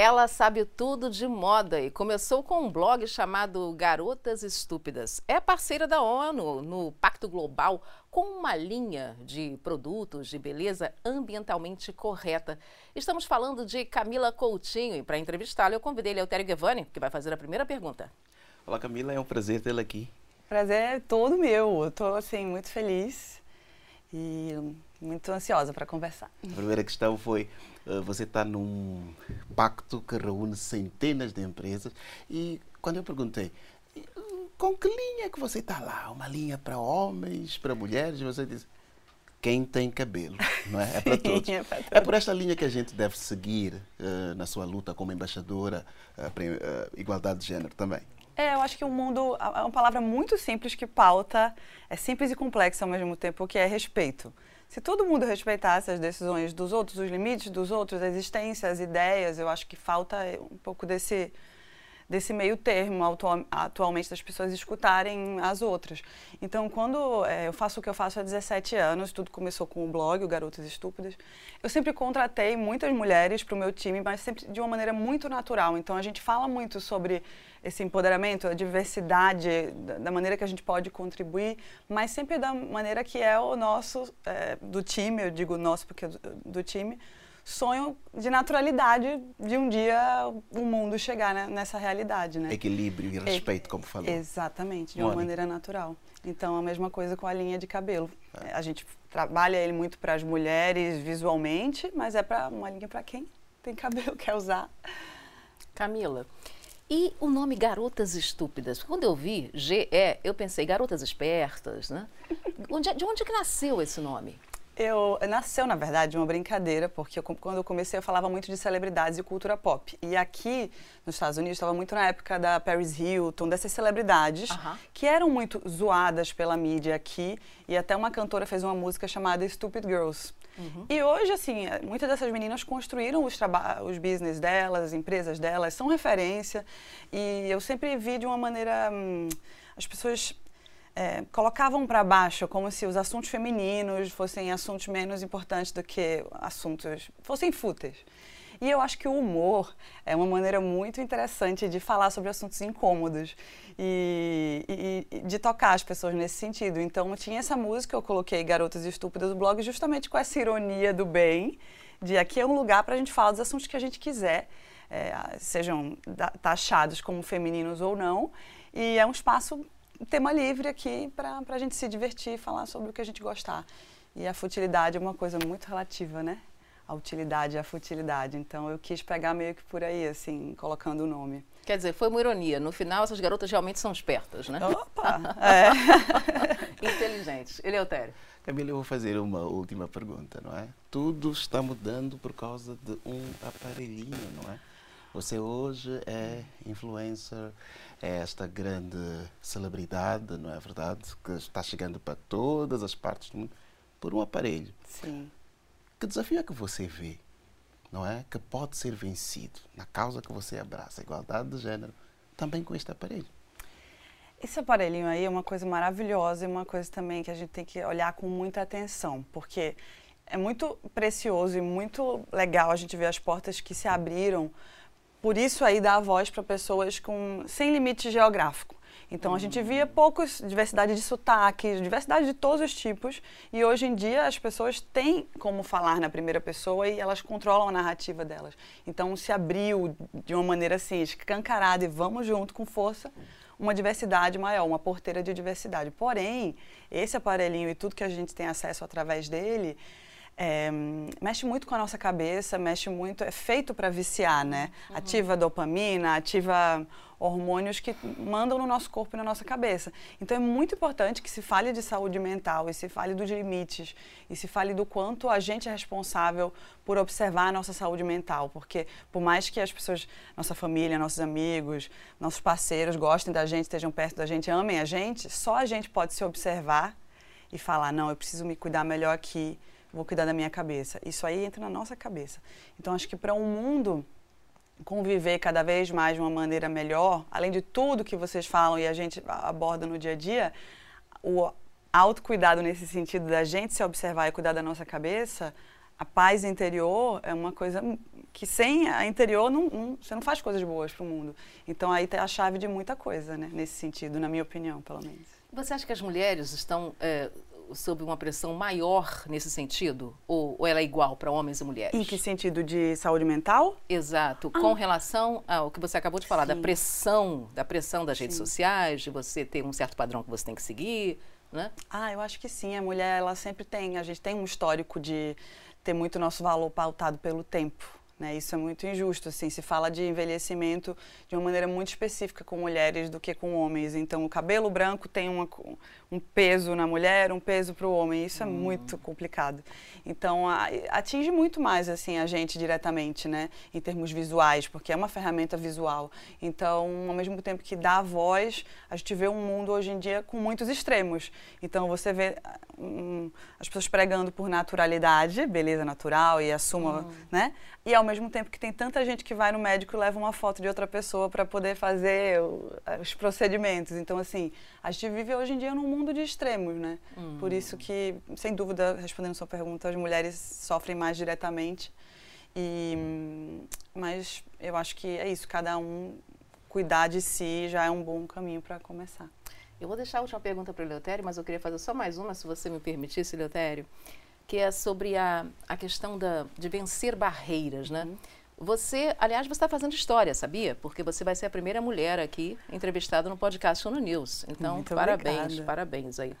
Ela sabe tudo de moda e começou com um blog chamado Garotas Estúpidas. É parceira da ONU no Pacto Global com uma linha de produtos de beleza ambientalmente correta. Estamos falando de Camila Coutinho e para entrevistá-la eu convidei Eleutério Guevani, que vai fazer a primeira pergunta. Olá Camila, é um prazer tê-la aqui. Prazer é todo meu. Estou assim muito feliz e muito ansiosa para conversar. A primeira questão foi você está num pacto que reúne centenas de empresas e quando eu perguntei com que linha que você está lá? Uma linha para homens, para mulheres? Você disse quem tem cabelo, não é? É para todos. é, todos. é por esta linha que a gente deve seguir uh, na sua luta como embaixadora uh, para uh, igualdade de género também. É, eu acho que o mundo é uma palavra muito simples que pauta, é simples e complexa ao mesmo tempo, que é respeito. Se todo mundo respeitasse as decisões dos outros, os limites dos outros, a existência, as ideias, eu acho que falta um pouco desse desse meio termo atual, atualmente das pessoas escutarem as outras. Então, quando é, eu faço o que eu faço há 17 anos, tudo começou com o blog, o Garotas Estúpidas, eu sempre contratei muitas mulheres para o meu time, mas sempre de uma maneira muito natural. Então, a gente fala muito sobre esse empoderamento, a diversidade, da maneira que a gente pode contribuir, mas sempre da maneira que é o nosso, é, do time, eu digo nosso porque é do, do time, sonho de naturalidade de um dia o mundo chegar né, nessa realidade, né? Equilíbrio e respeito, como falou. Exatamente, de uma maneira natural. Então, a mesma coisa com a linha de cabelo. É. A gente trabalha ele muito para as mulheres visualmente, mas é para uma linha para quem tem cabelo, quer usar. Camila, e o nome Garotas Estúpidas? Quando eu vi GE, eu pensei garotas espertas, né? de onde que nasceu esse nome? Eu nasceu, na verdade, uma brincadeira, porque eu, quando eu comecei eu falava muito de celebridades e cultura pop. E aqui nos Estados Unidos estava muito na época da Paris Hilton, dessas celebridades uh -huh. que eram muito zoadas pela mídia aqui. E até uma cantora fez uma música chamada Stupid Girls. Uhum. E hoje, assim, é, muitas dessas meninas construíram os, os business delas, as empresas delas, são referência. E eu sempre vi de uma maneira. Hum, as pessoas é, colocavam para baixo como se os assuntos femininos fossem assuntos menos importantes do que assuntos fossem fúteis. E eu acho que o humor é uma maneira muito interessante de falar sobre assuntos incômodos e, e, e, de tocar as pessoas nesse sentido. Então, tinha essa música, eu coloquei Garotas Estúpidas do blog justamente com essa ironia do bem, de aqui é um lugar para a gente falar dos assuntos que a gente quiser, é, sejam taxados como femininos ou não, e é um espaço tema livre aqui para a gente se divertir e falar sobre o que a gente gostar. E a futilidade é uma coisa muito relativa, né? A utilidade e a futilidade. Então eu quis pegar meio que por aí, assim, colocando o nome. Quer dizer, foi uma ironia. No final, essas garotas realmente são espertas, né? Opa! é. Inteligentes. Eleutério. Camila, eu vou fazer uma última pergunta, não é? Tudo está mudando por causa de um aparelhinho, não é? Você hoje é influencer, é esta grande celebridade, não é verdade? Que está chegando para todas as partes do mundo por um aparelho. Sim. Que desafio é que você vê, não é? Que pode ser vencido na causa que você abraça, a igualdade de género, também com este aparelho. Esse aparelhinho aí é uma coisa maravilhosa e uma coisa também que a gente tem que olhar com muita atenção, porque é muito precioso e muito legal a gente ver as portas que se abriram por isso aí dá a voz para pessoas com sem limite geográfico. Então a gente via poucos diversidade de sotaques, diversidade de todos os tipos, e hoje em dia as pessoas têm como falar na primeira pessoa e elas controlam a narrativa delas. Então se abriu de uma maneira assim, escancarada e vamos junto com força uma diversidade maior, uma porteira de diversidade. Porém, esse aparelhinho e tudo que a gente tem acesso através dele, é, mexe muito com a nossa cabeça, mexe muito, é feito para viciar, né? Uhum. Ativa dopamina, ativa hormônios que mandam no nosso corpo e na nossa cabeça. Então é muito importante que se fale de saúde mental e se fale dos limites e se fale do quanto a gente é responsável por observar a nossa saúde mental, porque por mais que as pessoas, nossa família, nossos amigos, nossos parceiros gostem da gente, estejam perto da gente, amem a gente, só a gente pode se observar e falar, não, eu preciso me cuidar melhor aqui vou cuidar da minha cabeça. Isso aí entra na nossa cabeça. Então, acho que para um mundo conviver cada vez mais de uma maneira melhor, além de tudo que vocês falam e a gente aborda no dia a dia, o autocuidado nesse sentido da gente se observar e cuidar da nossa cabeça, a paz interior é uma coisa que sem a interior não, não, você não faz coisas boas para o mundo. Então aí tem a chave de muita coisa, né? Nesse sentido, na minha opinião, pelo menos. Você acha que as mulheres estão é, sob uma pressão maior nesse sentido? Ou, ou ela é igual para homens e mulheres? Em que sentido? De saúde mental? Exato. Ah. Com relação ao que você acabou de falar, Sim. da pressão, da pressão das redes sociais, de você ter um certo padrão que você tem que seguir, né? Ah, eu acho que sim. A mulher, ela sempre tem, a gente tem um histórico de ter muito nosso valor pautado pelo tempo. Né? Isso é muito injusto. Assim, se fala de envelhecimento de uma maneira muito específica com mulheres do que com homens. Então, o cabelo branco tem uma, um peso na mulher, um peso para o homem. Isso é hum. muito complicado. Então, a, atinge muito mais assim a gente diretamente, né? Em termos visuais, porque é uma ferramenta visual. Então, ao mesmo tempo que dá voz, a gente vê um mundo hoje em dia com muitos extremos. Então, você vê um, as pessoas pregando por naturalidade, beleza natural e assuma, hum. né? E ao mesmo tempo que tem tanta gente que vai no médico e leva uma foto de outra pessoa para poder fazer os procedimentos. Então, assim, a gente vive hoje em dia num mundo de extremos, né? Hum. Por isso que, sem dúvida, respondendo sua pergunta, as mulheres sofrem mais diretamente. E, mas eu acho que é isso, cada um cuidar de si já é um bom caminho para começar. Eu vou deixar a última pergunta para o Leotério, mas eu queria fazer só mais uma, se você me permitisse, Leotério que é sobre a, a questão da, de vencer barreiras, né? Uhum. Você, aliás, você está fazendo história, sabia? Porque você vai ser a primeira mulher aqui entrevistada no podcast no News. Então, Muito parabéns, obrigada. parabéns aí.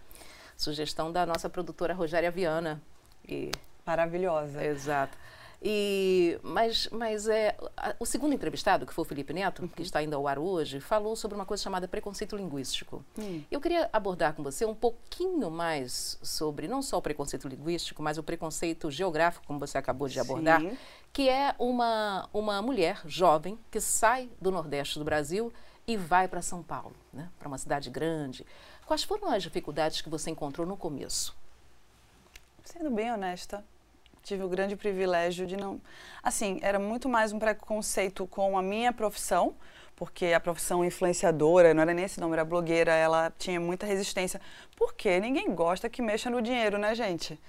Sugestão da nossa produtora Rogéria Viana. E... Maravilhosa. Exato. E, mas mas é, a, o segundo entrevistado, que foi o Felipe Neto, uhum. que está ainda ao ar hoje, falou sobre uma coisa chamada preconceito linguístico. Uhum. Eu queria abordar com você um pouquinho mais sobre não só o preconceito linguístico, mas o preconceito geográfico, como você acabou de abordar, Sim. que é uma, uma mulher jovem que sai do Nordeste do Brasil e vai para São Paulo, né, para uma cidade grande. Quais foram as dificuldades que você encontrou no começo? Sendo bem honesta, tive o grande privilégio de não. Assim, era muito mais um preconceito com a minha profissão, porque a profissão influenciadora, não era nem esse nome, era blogueira, ela tinha muita resistência. Porque ninguém gosta que mexa no dinheiro, né, gente?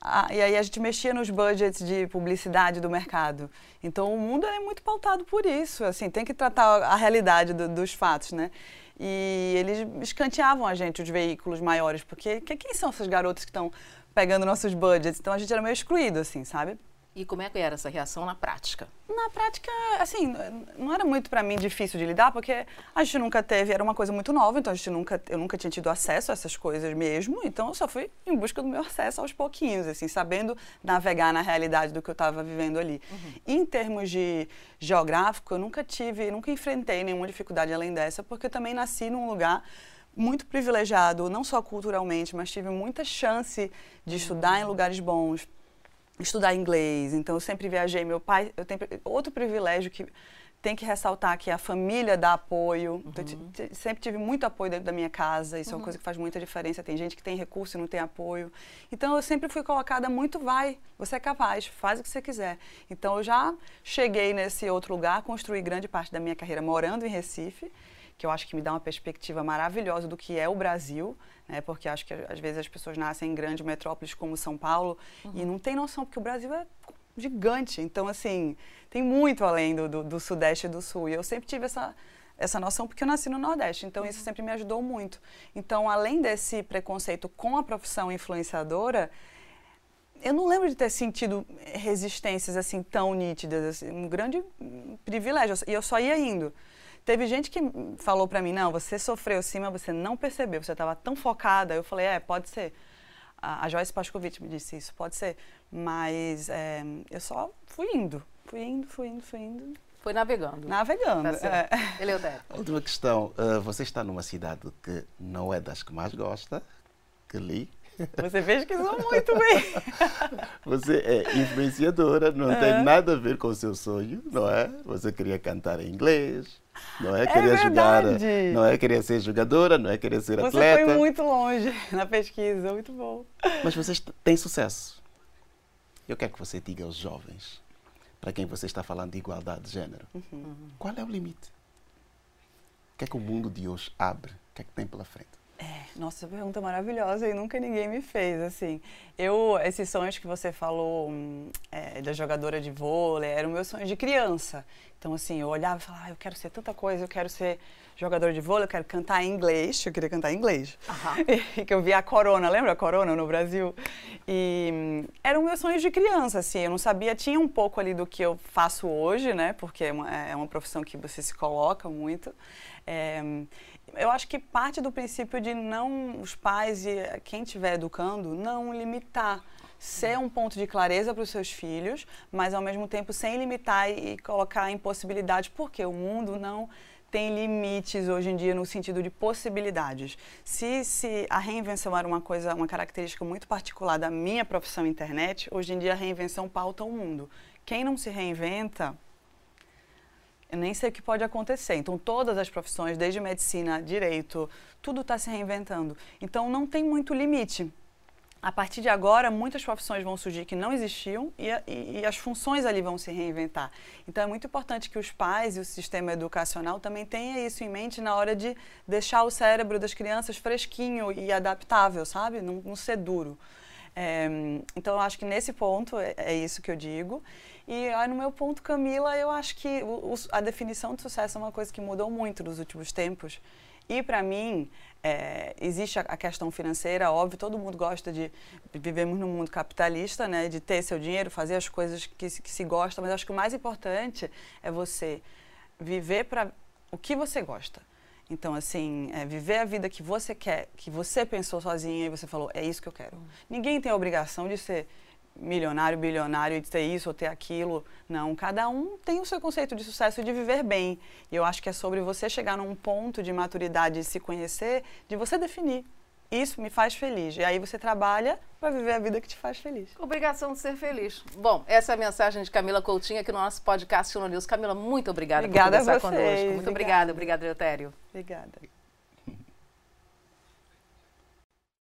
Ah, e aí a gente mexia nos budgets de publicidade do mercado. Então o mundo é muito pautado por isso, assim, tem que tratar a realidade do, dos fatos, né? E eles escanteavam a gente, os veículos maiores, porque que, quem são essas garotas que estão pegando nossos budgets. Então a gente era meio excluído, assim, sabe? E como é que era essa reação na prática? Na prática, assim, não era muito para mim difícil de lidar, porque a gente nunca teve, era uma coisa muito nova, então a gente nunca, eu nunca tinha tido acesso a essas coisas mesmo, então eu só fui em busca do meu acesso aos pouquinhos, assim, sabendo navegar na realidade do que eu estava vivendo ali. Uhum. Em termos de geográfico, eu nunca tive, nunca enfrentei nenhuma dificuldade além dessa, porque eu também nasci num lugar muito privilegiado, não só culturalmente, mas tive muita chance de estudar em lugares bons, estudar inglês. Então eu sempre viajei. Meu pai, eu tenho outro privilégio que tem que ressaltar que a família dá apoio. Então, uhum. Então, sempre tive muito apoio dentro da minha casa. Isso uhum. é uma uhum. coisa que faz muita diferença. Tem gente que tem recurso e não tem apoio. Então eu sempre fui colocada muito vai, você é capaz, faz o que você quiser. Então eu já cheguei nesse outro lugar, construí grande parte da minha carreira morando em Recife que eu acho que me dá uma perspectiva maravilhosa do que é o Brasil, né? porque acho que às vezes as pessoas nascem em grandes metrópoles como São Paulo uhum. e não tem noção, porque o Brasil é gigante. Então, assim, tem muito além do, do, do, Sudeste e do Sul. E eu sempre tive essa, essa noção porque eu nasci no Nordeste. Então, uhum. isso sempre me ajudou muito. Então, além desse preconceito com a profissão influenciadora, eu não lembro de ter sentido resistências assim tão nítidas, assim, um grande privilégio. E eu só ia indo. Teve gente que falou para mim, não, você sofreu sim, mas você não percebeu, você estava tão focada. Eu falei, é, pode ser. A, a Joyce Pascovitch me disse isso, pode ser. Mas é, eu só fui indo, fui indo, fui indo, fui indo. Foi navegando. Navegando. Tá é. Eleutério. Última questão. Uh, você está numa cidade que não é das que mais gosta, que li. Você pesquisou muito bem. Você é influenciadora, não é. tem nada a ver com o seu sonho, não é? Você queria cantar em inglês, não é, é querer jogar, não é querer ser jogadora, não é querer ser você atleta. Você foi muito longe na pesquisa, muito bom. Mas você tem sucesso. Eu quero que você diga aos jovens, para quem você está falando de igualdade de género, uhum. qual é o limite? O que é que o mundo de hoje abre? O que é que tem pela frente? É, nossa, pergunta maravilhosa e nunca ninguém me fez, assim. Eu, esses sonhos que você falou hum, é, da jogadora de vôlei, eram meus sonhos de criança. Então, assim, eu olhava e falava, ah, eu quero ser tanta coisa, eu quero ser jogador de vôlei, eu quero cantar em inglês, eu queria cantar em inglês. Uhum. que eu via a Corona, lembra a Corona no Brasil? E hum, eram meus sonhos de criança, assim, eu não sabia, tinha um pouco ali do que eu faço hoje, né, porque é uma, é uma profissão que você se coloca muito. É, eu acho que parte do princípio de não os pais e quem estiver educando não limitar ser um ponto de clareza para os seus filhos, mas ao mesmo tempo sem limitar e colocar impossibilidades, porque o mundo não tem limites hoje em dia no sentido de possibilidades. Se, se a reinvenção era uma coisa, uma característica muito particular da minha profissão internet, hoje em dia a reinvenção pauta o mundo. Quem não se reinventa nem sei o que pode acontecer. Então, todas as profissões, desde medicina, direito, tudo está se reinventando. Então, não tem muito limite. A partir de agora, muitas profissões vão surgir que não existiam e, e, e, as funções ali vão se reinventar. Então, é muito importante que os pais e o sistema educacional também tenham isso em mente na hora de deixar o cérebro das crianças fresquinho e adaptável, sabe? Não, não ser duro. É, então, eu acho que nesse ponto é, é isso que eu digo. E aí, no meu ponto, Camila, eu acho que o, o, a definição de sucesso é uma coisa que mudou muito nos últimos tempos. E para mim, é, existe a, questão financeira, óbvio, todo mundo gosta de. Vivemos num mundo capitalista, né? De ter seu dinheiro, fazer as coisas que, que se gosta, mas acho que o mais importante é você viver para o que você gosta. Então, assim, é viver a vida que você quer, que você pensou sozinha e você falou, é isso que eu quero. Ninguém tem a obrigação de ser milionário, bilionário, de ter isso ou ter aquilo. Não, cada um tem o seu conceito de sucesso e de viver bem. E eu acho que é sobre você chegar num ponto de maturidade e se conhecer, de você definir. Isso me faz feliz. E aí você trabalha para viver a vida que te faz feliz. Obrigação de ser feliz. Bom, essa é a mensagem de Camila Coutinho aqui no nosso podcast Sino News. Camila, muito obrigada, obrigada por conversar conosco. Muito obrigada, obrigada, obrigada Eutério. Obrigada.